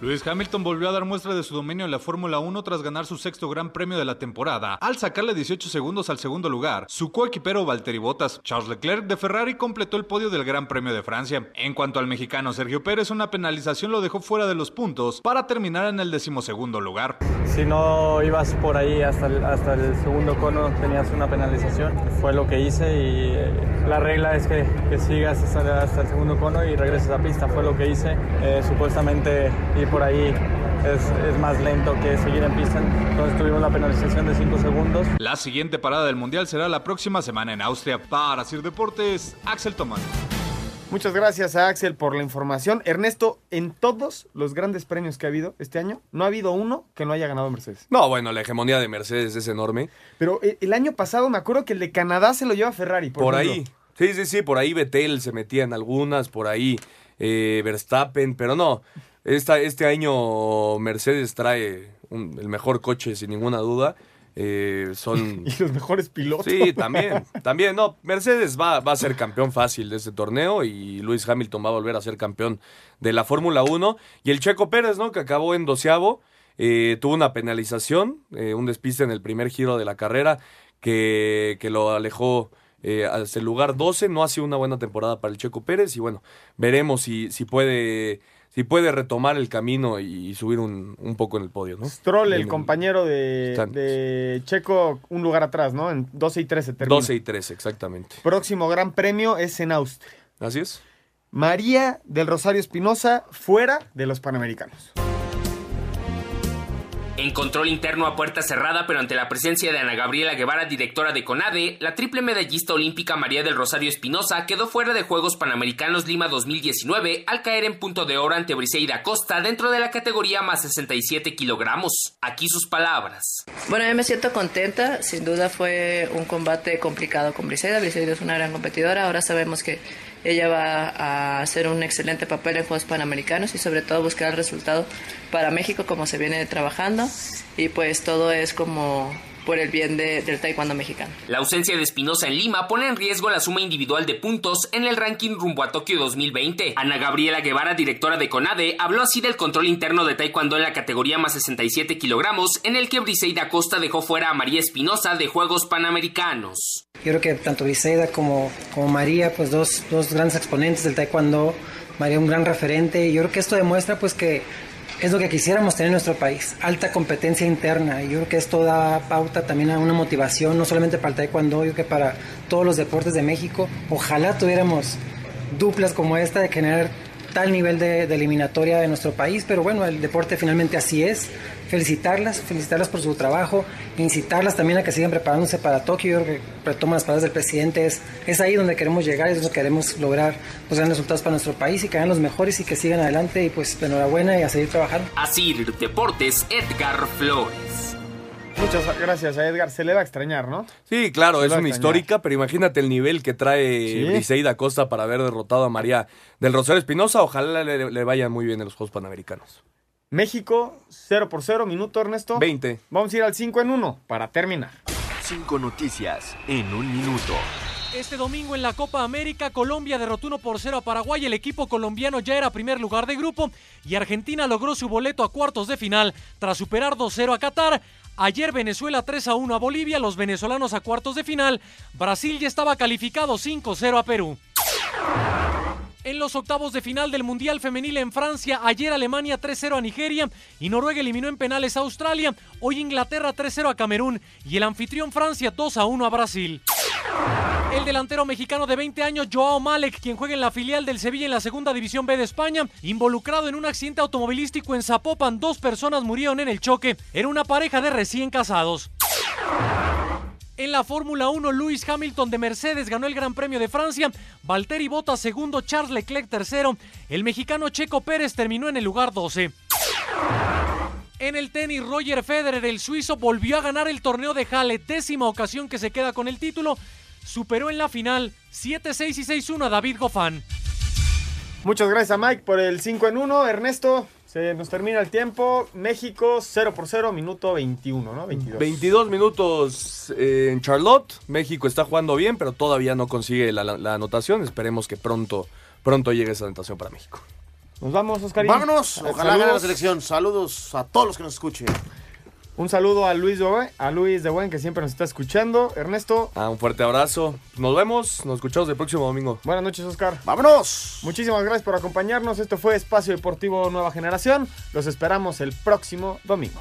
Lewis Hamilton volvió a dar muestra de su dominio en la Fórmula 1 tras ganar su sexto gran premio de la temporada, al sacarle 18 segundos al segundo lugar. Su coequipero Valtteri Bottas, Charles Leclerc de Ferrari completó el podio del Gran Premio de Francia. En cuanto al mexicano Sergio Pérez, una penalización lo dejó fuera de los puntos para terminar en el decimosegundo lugar. Si no ibas por ahí hasta el, hasta el segundo cono, tenías una penalización. Fue lo que hice y eh, la regla es que, que sigas hasta el segundo cono y regreses a pista. Fue lo que hice. Eh, supuestamente ir por ahí es, es más lento que seguir en pista. Entonces tuvimos la penalización de 5 segundos. La siguiente parada del Mundial será la próxima semana en Austria. Para Sir Deportes, Axel Tomás. Muchas gracias a Axel por la información. Ernesto, en todos los grandes premios que ha habido este año, no ha habido uno que no haya ganado Mercedes. No, bueno, la hegemonía de Mercedes es enorme. Pero eh, el año pasado me acuerdo que el de Canadá se lo lleva Ferrari. Por, ahí. Sí, sí, sí, por ahí Vettel se metía en algunas, por ahí eh, Verstappen, pero no. Esta, este año Mercedes trae un- el mejor coche sin ninguna duda. Eh, son Y los mejores pilotos. Sí, también, también, no, Mercedes va, va a ser campeón fácil de este torneo y Luis Hamilton va a volver a ser campeón de la Fórmula 1 y el Checo Pérez, ¿no? Que acabó en doceavo, eh, tuvo una penalización, eh, un despiste en el primer giro de la carrera que, que lo alejó eh, hasta el lugar 12, no ha sido una buena temporada para el Checo Pérez y bueno, veremos si, si puede... Si puede retomar el camino y, y subir un, un poco en el podio, ¿no? Stroll, el compañero de, de Checo, un lugar atrás, ¿no? En 12 y 13 termina. 12 y 13, exactamente. Próximo gran premio es en Austria. Así es. María del Rosario Espinosa fuera de los Panamericanos. En control interno a puerta cerrada, pero ante la presencia de Ana Gabriela Guevara, directora de CONADE, la triple medallista olímpica María del Rosario Espinosa quedó fuera de Juegos Panamericanos Lima 2019 al caer en punto de oro ante Briseida Costa dentro de la categoría más 67 kilogramos. Aquí sus palabras. Bueno, yo me siento contenta. Sin duda fue un combate complicado con Briseida. Briseida es una gran competidora. Ahora sabemos que ella va a hacer un excelente papel en Juegos Panamericanos y sobre todo buscar el resultado para México como se viene trabajando. Y pues todo es como por el bien de- del taekwondo mexicano. La ausencia de Espinosa en Lima pone en riesgo la suma individual de puntos en el ranking rumbo a Tokio 2020. Ana Gabriela Guevara, directora de CONADE, habló así del control interno de Taekwondo en la categoría más 67 kilogramos, en el que Briseida Costa dejó fuera a María Espinosa de Juegos Panamericanos. Yo creo que tanto Briseida como, como María, pues dos, dos grandes exponentes del taekwondo, María un gran referente, y yo creo que esto demuestra pues que es lo que quisiéramos tener en nuestro país, alta competencia interna, y yo creo que esto da pauta también a una motivación, no solamente para el taekwondo, yo creo que para todos los deportes de México, ojalá tuviéramos duplas como esta de generar tal nivel de, eliminatoria de nuestro país, pero bueno, el deporte finalmente así es. Felicitarlas, felicitarlas por su trabajo, incitarlas también a que sigan preparándose para Tokio. Yo creo que retomo las palabras del presidente, es, es ahí donde queremos llegar, es donde queremos lograr los grandes resultados para nuestro país y que hagan los mejores y que sigan adelante y pues enhorabuena y a seguir trabajando. Así Deportes, Edgar Flores. Muchas gracias a Edgar. Se le va a extrañar, ¿no? Sí, claro, es una extrañar. histórica, pero imagínate el nivel que trae Sí. Briseida Costa para haber derrotado a María del Rosario Espinosa. Ojalá le, le vayan muy bien en los Juegos Panamericanos. México, 0 por 0, minuto, Ernesto. 20. Vamos a ir al 5 en 1 para terminar. Cinco noticias en un minuto. Este domingo en la Copa América, Colombia derrotó 1 por 0 a Paraguay. El equipo colombiano ya era primer lugar de grupo y Argentina logró su boleto a cuartos de final tras superar 2-0 a Qatar. Ayer Venezuela 3 a 1 a Bolivia, los venezolanos a cuartos de final. Brasil ya estaba calificado 5-0 a Perú. En los octavos de final del Mundial Femenil en Francia, ayer Alemania 3-0 a Nigeria y Noruega eliminó en penales a Australia, hoy Inglaterra 3-0 a Camerún y el anfitrión Francia 2-1 a Brasil. El delantero mexicano de 20 años, Joao Malek, quien juega en la filial del Sevilla en la Segunda División B de España, involucrado en un accidente automovilístico en Zapopan, dos personas murieron en el choque. Era una pareja de recién casados. En la Fórmula 1, Lewis Hamilton de Mercedes ganó el Gran Premio de Francia, Valtteri Bottas segundo, Charles Leclerc tercero, el mexicano Checo Pérez terminó en el lugar 12. En el tenis, Roger Federer, el suizo, volvió a ganar el torneo de Halle, décima ocasión que se queda con el título, superó en la final 7-6 y 6-1 a David Goffin. Muchas gracias a Mike por el 5 en 1. Ernesto, se nos termina el tiempo. México 0 por 0, minuto 21, ¿no? 22. 22 minutos eh, en Charlotte. México está jugando bien, pero todavía no consigue la, la- la anotación. Esperemos que pronto, pronto llegue esa anotación para México. Nos vamos, Oscar. Vámonos. Ojalá gane la selección. Saludos a todos los que nos escuchen. Un saludo a Luis de Buen, a Luis de Buen que siempre nos está escuchando. Ernesto. Ah, un fuerte abrazo. Nos vemos, nos escuchamos el próximo domingo. Buenas noches, Oscar. ¡Vámonos! Muchísimas gracias por acompañarnos. Esto fue Espacio Deportivo Nueva Generación. Los esperamos el próximo domingo.